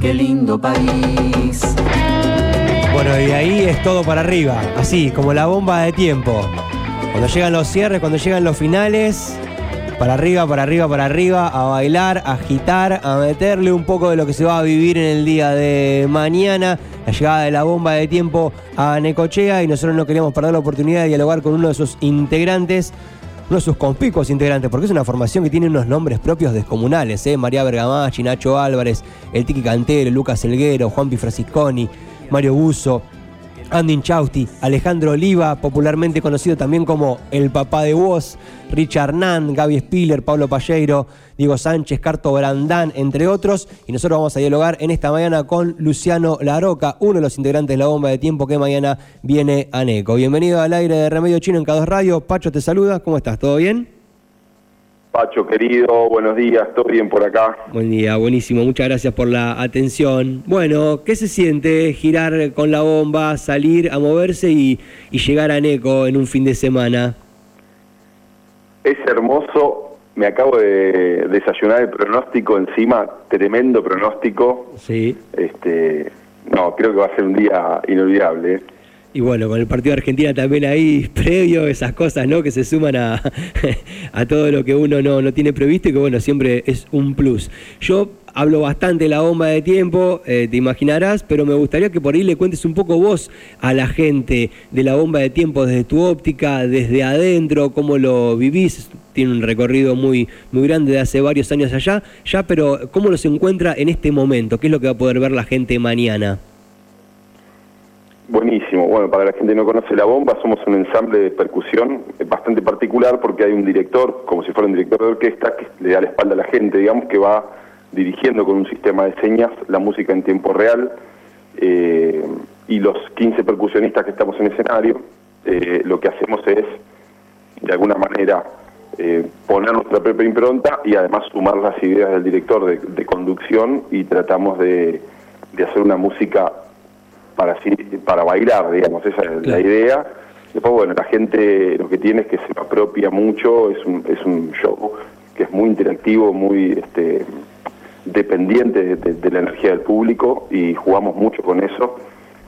qué lindo país. Bueno, y ahí es todo para arriba, así, como la bomba de tiempo. Cuando llegan los cierres, cuando llegan los finales, para arriba, para arriba, para arriba, a bailar, a agitar, a meterle un poco de lo que se va a vivir en el día de mañana. La llegada de la bomba de tiempo a Necochea y nosotros no queríamos perder la oportunidad de dialogar con uno de sus integrantes, uno de sus conspicuos integrantes, porque es una formación que tiene unos nombres propios descomunales, ¿eh? María Bergamachi, Nacho Álvarez, el Tiki Cantero, Lucas Elguero, Juan Pifrasiconi, Mario Buzo, Andy Inchausti, Alejandro Oliva, popularmente conocido también como el papá de voz, Richard Nan, Gaby Spiller, Pablo Palleiro, Diego Sánchez, Carto Brandán, entre otros. Y nosotros vamos a dialogar en esta mañana con Luciano Laroca, uno de los integrantes de la bomba de tiempo que mañana viene a NECO. Bienvenido al aire de Remedio Chino en K2 Radio. Pacho te saluda, ¿cómo estás? ¿Todo bien? Pacho querido, buenos días, ¿todo bien por acá? Buen día, buenísimo, muchas gracias por la atención. Bueno, ¿qué se siente girar con la bomba, salir a moverse y, llegar a Neco en un fin de semana? Es hermoso, me acabo de desayunar el pronóstico encima, tremendo pronóstico. Sí. Este, no, creo que va a ser un día inolvidable. ¿eh? Y bueno, con el partido de Argentina también ahí previo, esas cosas, ¿no? Que se suman a, a todo lo que uno no, no, tiene previsto y que bueno, siempre es un plus. Yo hablo bastante de la bomba de tiempo, eh, te imaginarás, pero me gustaría que por ahí le cuentes un poco vos a la gente de la bomba de tiempo desde tu óptica, desde adentro, cómo lo vivís. Tiene un recorrido muy, muy grande de hace varios años allá, ya, pero cómo los encuentra en este momento, qué es lo que va a poder ver la gente mañana. Buenísimo. Bueno, para la gente que no conoce La Bomba, somos un ensamble de percusión bastante particular porque hay un director, como si fuera un director de orquesta, que le da la espalda a la gente, digamos, que va dirigiendo con un sistema de señas la música en tiempo real. Eh, y los 15 percusionistas que estamos en escenario, eh, lo que hacemos es, de alguna manera, eh, poner nuestra propia impronta y además sumar las ideas del director de, conducción y tratamos de, de hacer una música para, para bailar, digamos, esa es la idea. Después, bueno, la gente lo que tiene es que se apropia mucho, es un, es un show que es muy interactivo, muy este, dependiente de, la energía del público y jugamos mucho con eso.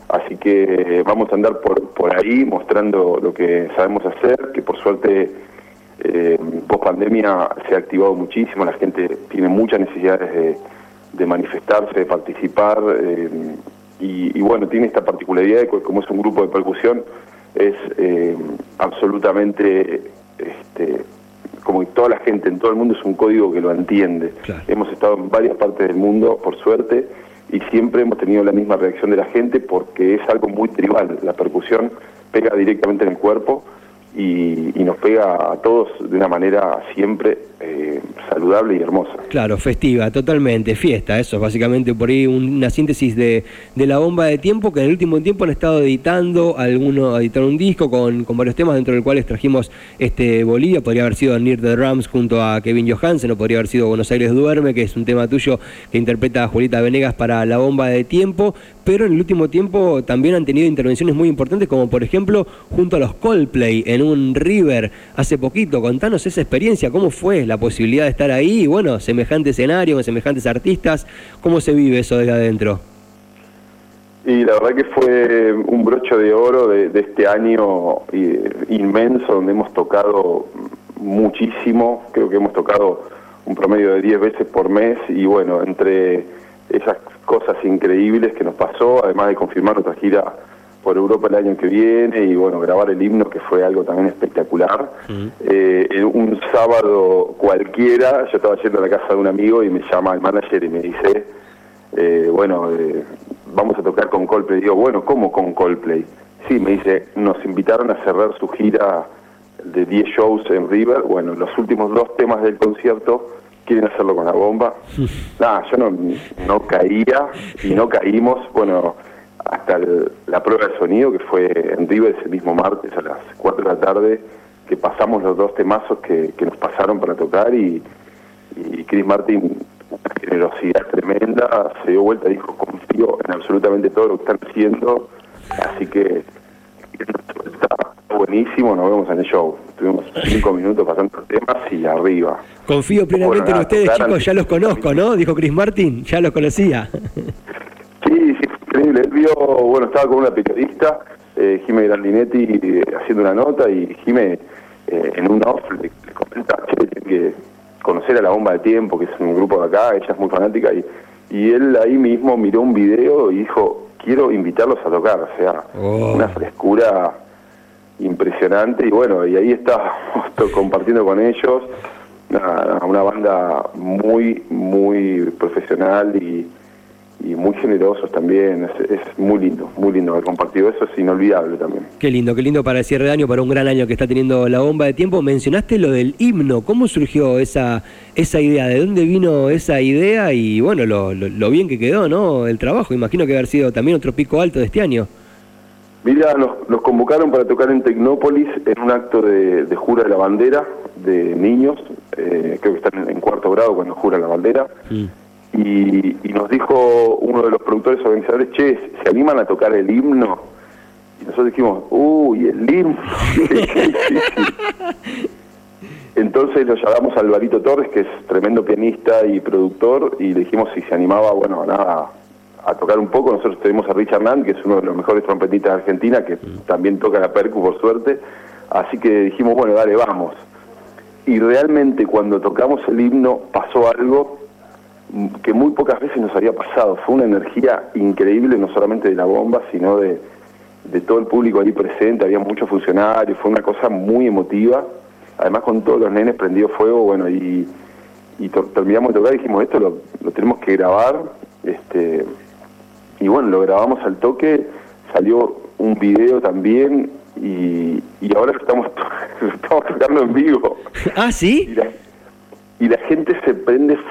Así que vamos a andar por, por ahí mostrando lo que sabemos hacer, que por suerte eh, post pandemia se ha activado muchísimo, la gente tiene muchas necesidades de, manifestarse, de participar. Eh, y, bueno, tiene esta particularidad de que como es un grupo de percusión, es eh, absolutamente, este, como toda la gente en todo el mundo es un código que lo entiende. Hemos estado en varias partes del mundo, por suerte, y siempre hemos tenido la misma reacción de la gente porque es algo muy tribal. La percusión pega directamente en el cuerpo y, nos pega a todos de una manera siempre eh, saludable y hermosa. Claro, festiva, totalmente, fiesta, eso es básicamente por ahí una síntesis de, de, la bomba de tiempo que en el último tiempo han estado editando, algunos editaron un disco con, con varios temas dentro del cual trajimos este Bolivia, podría haber sido Near the Drums junto a Kevin Johansen o podría haber sido Buenos Aires Duerme, que es un tema tuyo que interpreta Julieta Venegas para la bomba de tiempo, pero en el último tiempo también han tenido intervenciones muy importantes como por ejemplo junto a los Coldplay en un River hace poquito. Contanos esa experiencia, cómo fue la posibilidad de estar ahí y bueno, semejante escenario, con semejantes artistas, ¿cómo se vive eso desde adentro? Y la verdad que fue un broche de oro de, este año inmenso, donde hemos tocado muchísimo, creo que hemos tocado un promedio de 10 veces por mes y bueno, entre esas cosas increíbles que nos pasó, además de confirmar nuestra gira por Europa el año que viene y bueno, grabar el himno que fue algo también espectacular. Eh, un sábado cualquiera, yo estaba yendo a la casa de un amigo y me llama el manager y me dice, eh, bueno, eh, vamos a tocar con Coldplay. Digo, bueno, ¿cómo con Coldplay? Sí, me dice, nos invitaron a cerrar su gira de 10 shows en River. Bueno, los últimos dos temas del concierto quieren hacerlo con la bomba. Nada, yo no, no caía y no caímos. Bueno, hasta la prueba de sonido que fue en River ese mismo martes a las 4 de la tarde, que pasamos los dos temazos que, nos pasaron para tocar y, y Chris Martin, una generosidad tremenda, se dio vuelta y dijo, confío en absolutamente todo lo que están haciendo, así que está buenísimo, nos vemos en el show. Tuvimos cinco minutos pasando temas y arriba. Confío plenamente en ustedes, chicos, ya los conozco, ¿no? Dijo Chris Martin, ya los conocía. Increíble. Él vio, bueno, estaba con una periodista, eh, Jime Grandinetti, eh, haciendo una nota y Jime eh, en un off le, comenta, che, tiene que conocer a la bomba de tiempo, que es un grupo de acá, ella es muy fanática, y, y él ahí mismo miró un video y dijo, quiero invitarlos a tocar, o sea, Oh. una frescura impresionante y bueno, y ahí estábamos compartiendo con ellos, una, una banda muy, muy profesional y, y muy generosos también, es, es muy lindo, muy lindo haber compartido eso, es inolvidable también. Qué lindo, qué lindo para el cierre de año, para un gran año que está teniendo la bomba de tiempo. Mencionaste lo del himno, ¿cómo surgió esa, esa idea? ¿De dónde vino esa idea? Y bueno, lo, lo- lo bien que quedó, ¿no? El trabajo, imagino que haber sido también otro pico alto de este año. Mira, nos, nos convocaron para tocar en Tecnópolis en un acto de, de jura de la bandera de niños, eh, creo que están en, cuarto grado cuando juran la bandera, Mm. Y, nos dijo uno de los productores organizadores, che, ¿se animan a tocar el himno? Y nosotros dijimos, uy, el himno. Entonces lo llamamos a Alvarito Torres, que es tremendo pianista y productor, y le dijimos si se animaba, bueno, nada, a tocar un poco. Nosotros tenemos a Richard Nand, que es uno de los mejores trompetistas de Argentina, que también toca la percu, por suerte. Así que dijimos, bueno, dale, vamos. Y realmente cuando tocamos el himno pasó algo que muy pocas veces nos había pasado. Fue una energía increíble, no solamente de la bomba, sino de, de todo el público ahí presente. Había muchos funcionarios, fue una cosa muy emotiva. Además con todos los nenes prendido fuego, bueno, y, y terminamos de tocar y dijimos, esto lo, lo tenemos que grabar. este Y bueno, lo grabamos al toque, salió un video también y, y ahora lo estamos, lo estamos tocando en vivo. Ah, Y ¿sí? la, y la gente se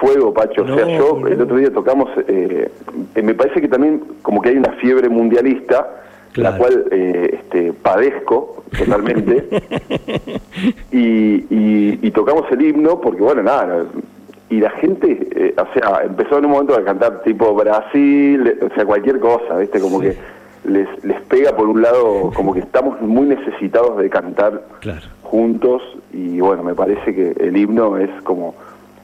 fuego, Pacho. o sea, No, yo el otro día tocamos, eh, eh, me parece que también como que hay una fiebre mundialista, Claro. la cual eh, este, padezco totalmente. y, y, y tocamos el himno porque, bueno, nada, y la gente, eh, o sea, empezó en un momento a cantar tipo Brasil, o sea, cualquier cosa, ¿viste? Como que les, les pega por un lado, como que estamos muy necesitados de cantar Claro. juntos y bueno, me parece que el himno es como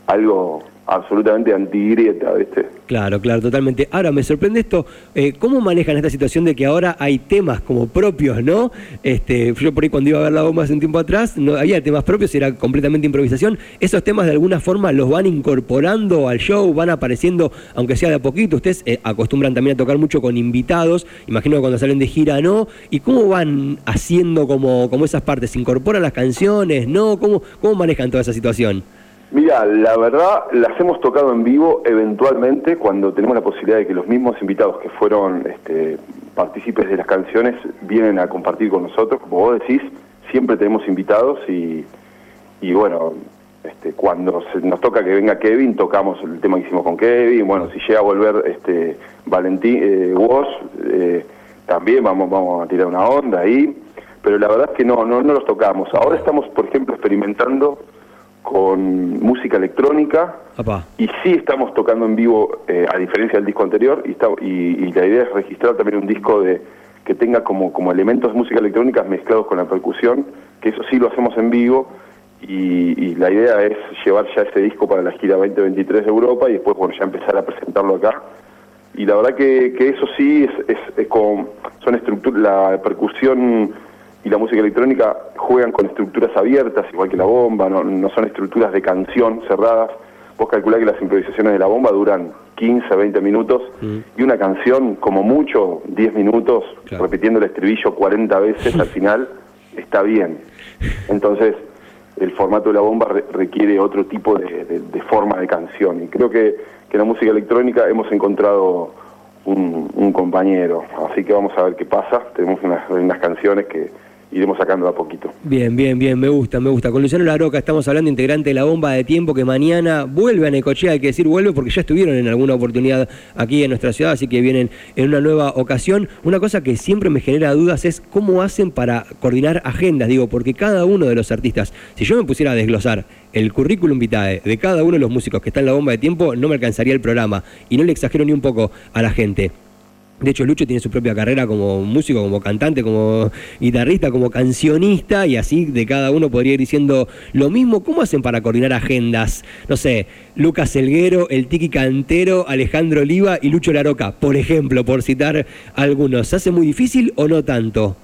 algo absolutamente antigrieta, ¿viste? Claro, claro, totalmente. Ahora, me sorprende esto, eh, ¿cómo manejan esta situación de que ahora hay temas como propios, ¿no? Este, yo por ahí cuando iba a ver la bomba hace un tiempo atrás, no había temas propios, era completamente improvisación. ¿Esos temas de alguna forma los van incorporando al show, van apareciendo, aunque sea de a poquito? Ustedes eh, acostumbran también a tocar mucho con invitados, imagino que cuando salen de gira, ¿no? ¿Y cómo van haciendo como, como esas partes? ¿Se incorporan las canciones, no? ¿Cómo, cómo manejan toda esa situación? Mira, la verdad, las hemos tocado en vivo eventualmente cuando tenemos la posibilidad de que los mismos invitados que fueron este, partícipes de las canciones vienen a compartir con nosotros. Como vos decís, siempre tenemos invitados y, y bueno, este, cuando se- nos toca que venga Kevin, tocamos el tema que hicimos con Kevin. Bueno, si llega a volver este, Valentín eh, Woz, eh, también vamos, vamos a tirar una onda ahí. Pero la verdad es que no, no, no los tocamos. Ahora estamos, por ejemplo, experimentando con música electrónica y sí estamos tocando en vivo, eh, a diferencia del disco anterior, y, está- y- y la idea es registrar también un disco de que tenga como, como elementos de música electrónica mezclados con la percusión, que eso sí lo hacemos en vivo, y, y la idea es llevar ya ese disco para la gira 2023 de Europa y después bueno ya empezar a presentarlo acá. Y la verdad que, que eso sí es, es, es con, son estructuras, la percusión y la música electrónica juegan con estructuras abiertas, igual que la bomba, no, no son estructuras de canción cerradas. Vos calculás que las improvisaciones de la bomba duran 15, 20 minutos y una canción, como mucho, 10 minutos, Claro. repitiendo el estribillo 40 veces al final, está bien. Entonces, el formato de la bomba re- requiere otro tipo de, de- de forma de canción. Y creo que, que en la música electrónica hemos encontrado un, un compañero. Así que vamos a ver qué pasa. Tenemos unas, unas canciones que iremos sacando a poquito. Bien, bien, bien, me gusta, me gusta. Con Luciano Laroca estamos hablando, integrante de la bomba de tiempo, que mañana vuelve a Necochea, hay que decir vuelve porque ya estuvieron en alguna oportunidad aquí en nuestra ciudad, así que vienen en una nueva ocasión. Una cosa que siempre me genera dudas es cómo hacen para coordinar agendas, digo, porque cada uno de los artistas, si yo me pusiera a desglosar el currículum vitae de cada uno de los músicos que está en la bomba de tiempo, no me alcanzaría el programa, y no le exagero ni un poco a la gente. De hecho, Lucho tiene su propia carrera como músico, como cantante, como guitarrista, como cancionista, y así de cada uno podría ir diciendo lo mismo. ¿Cómo hacen para coordinar agendas? No sé, Lucas Elguero, el Tiki Cantero, Alejandro Oliva y Lucho Laroca, por ejemplo, por citar algunos. ¿Se hace muy difícil o no tanto?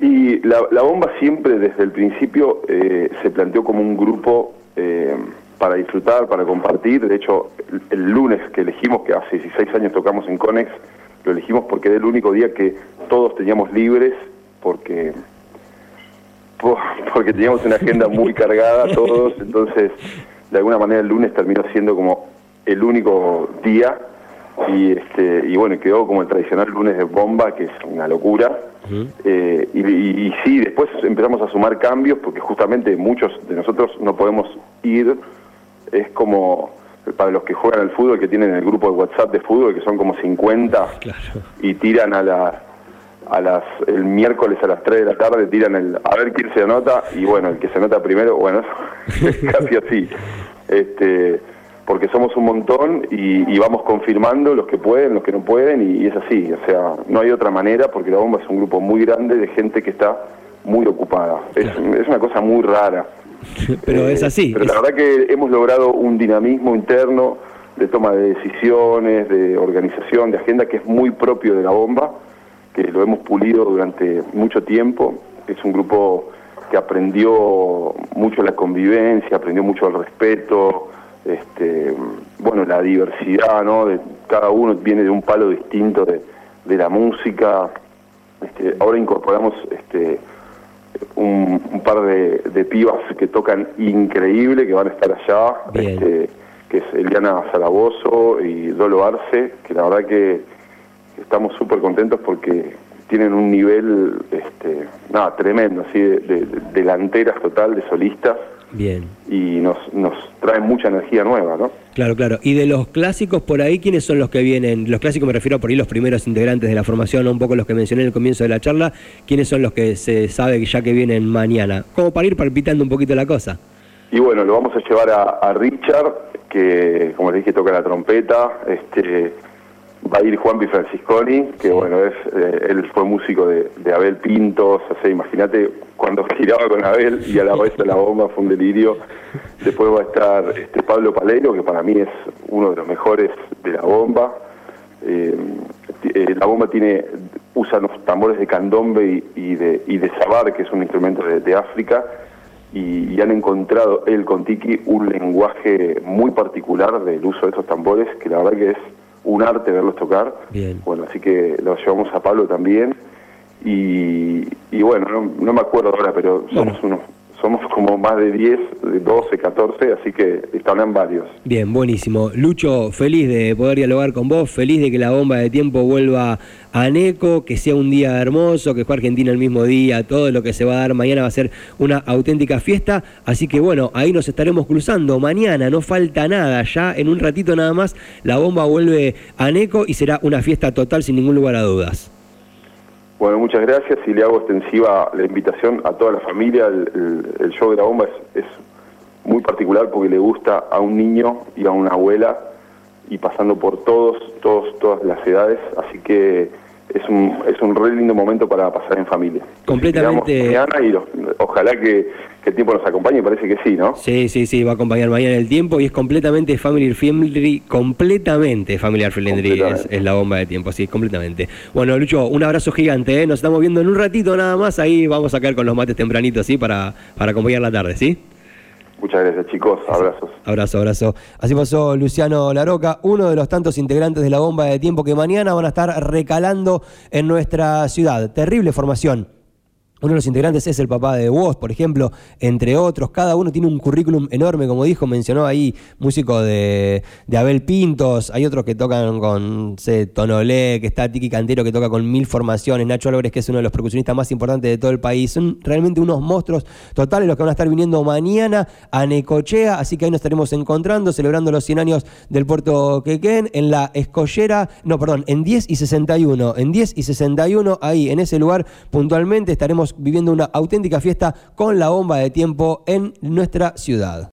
Y la, bomba siempre desde el principio eh, se planteó como un grupo eh, para disfrutar, para compartir. De hecho, el, lunes que elegimos, que hace 16 años tocamos en Conex, lo elegimos porque era el único día que todos teníamos libres, porque porque teníamos una agenda muy cargada todos, entonces de alguna manera el lunes terminó siendo como el único día. Y este y bueno quedó como el tradicional lunes de bomba que es una locura. Eh, y, sí después empezamos a sumar cambios porque justamente muchos de nosotros no podemos ir es como para los que juegan al fútbol que tienen el grupo de WhatsApp de fútbol que son como 50 y tiran a la a las el miércoles a las 3 de la tarde tiran el a ver quién se anota y bueno el que se anota primero bueno casi así este porque somos un montón y, vamos confirmando los que pueden, los que no pueden, y, es así, o sea, no hay otra manera porque la bomba es un grupo muy grande de gente que está muy ocupada. Es, una cosa muy rara. pero es así. Pero la verdad que hemos logrado un dinamismo interno de toma de decisiones, de organización, de agenda que es muy propio de la bomba, que lo hemos pulido durante mucho tiempo. Es un grupo que aprendió mucho la convivencia, aprendió mucho el respeto, este, bueno, la diversidad, ¿no? De, cada uno viene de un palo distinto de, la música. Este, ahora incorporamos este, un, par de, de, pibas que tocan increíble, que van a estar allá, este, que es Eliana Zaragoza y Dolo Arce, que la verdad que estamos súper contentos porque tienen un nivel este, nada, tremendo, así de delanteras total, de solistas. Bien. Y nos, nos trae mucha energía nueva, ¿no? Claro, claro. Y de los clásicos por ahí, ¿quiénes son los que vienen? Los clásicos me refiero a por ahí los primeros integrantes de la formación, un poco los que mencioné en el comienzo de la charla. ¿Quiénes son los que se sabe que ya que vienen mañana? Como para ir palpitando un poquito la cosa. Y bueno, lo vamos a llevar a, Richard, que como les dije toca la trompeta, este va a ir Juan Francisconi, que bueno, es eh, él fue músico de, Abel Pintos, o sea, imagínate cuando giraba con Abel y a la vez de la bomba fue un delirio. Después va a estar este Pablo Palero, que para mí es uno de los mejores de la bomba. Eh, eh, la bomba tiene usa los tambores de candombe y, de, y de sabar, que es un instrumento de, África, y, y, han encontrado él con Tiki un lenguaje muy particular del uso de esos tambores, que la verdad que es un arte verlos tocar. Bien. Bueno, así que lo llevamos a Pablo también. Y, bueno, no, me acuerdo ahora, pero somos unos somos como más de 10, de 12, 14, así que están varios. Bien, buenísimo. Lucho, feliz de poder dialogar con vos, feliz de que la bomba de tiempo vuelva a Neco, que sea un día hermoso, que fue Argentina el mismo día, todo lo que se va a dar mañana va a ser una auténtica fiesta, así que bueno, ahí nos estaremos cruzando mañana, no falta nada, ya en un ratito nada más la bomba vuelve a Neco y será una fiesta total sin ningún lugar a dudas. Bueno, muchas gracias y le hago extensiva la invitación a toda la familia. El, show de la bomba es, muy particular porque le gusta a un niño y a una abuela y pasando por todos, todos, todas las edades. Así que es un, es un re lindo momento para pasar en familia. Completamente. Mañana y ojalá que, el tiempo nos acompañe, parece que sí, ¿no? Sí, sí, sí, va a acompañar mañana el tiempo y es completamente family friendly, completamente familiar friendly es, la bomba de tiempo, sí, completamente. Bueno, Lucho, un abrazo gigante, ¿eh? nos estamos viendo en un ratito nada más, ahí vamos a caer con los mates tempranitos, ¿sí? Para, para acompañar la tarde, ¿sí? Muchas gracias, chicos. Abrazos. Abrazo, abrazo. Así pasó Luciano Laroca, uno de los tantos integrantes de la bomba de tiempo que mañana van a estar recalando en nuestra ciudad. Terrible formación uno de los integrantes es el papá de Woz, por ejemplo, entre otros. Cada uno tiene un currículum enorme, como dijo, mencionó ahí músico de, Abel Pintos. Hay otros que tocan con sé, Tonolé, que está Tiki Cantero, que toca con mil formaciones. Nacho Álvarez, que es uno de los percusionistas más importantes de todo el país. Son realmente unos monstruos totales los que van a estar viniendo mañana a Necochea. Así que ahí nos estaremos encontrando, celebrando los 100 años del puerto Quequén en la escollera. No, perdón, en 10 y 61. En 10 y 61, ahí en ese lugar puntualmente estaremos viviendo una auténtica fiesta con la bomba de tiempo en nuestra ciudad.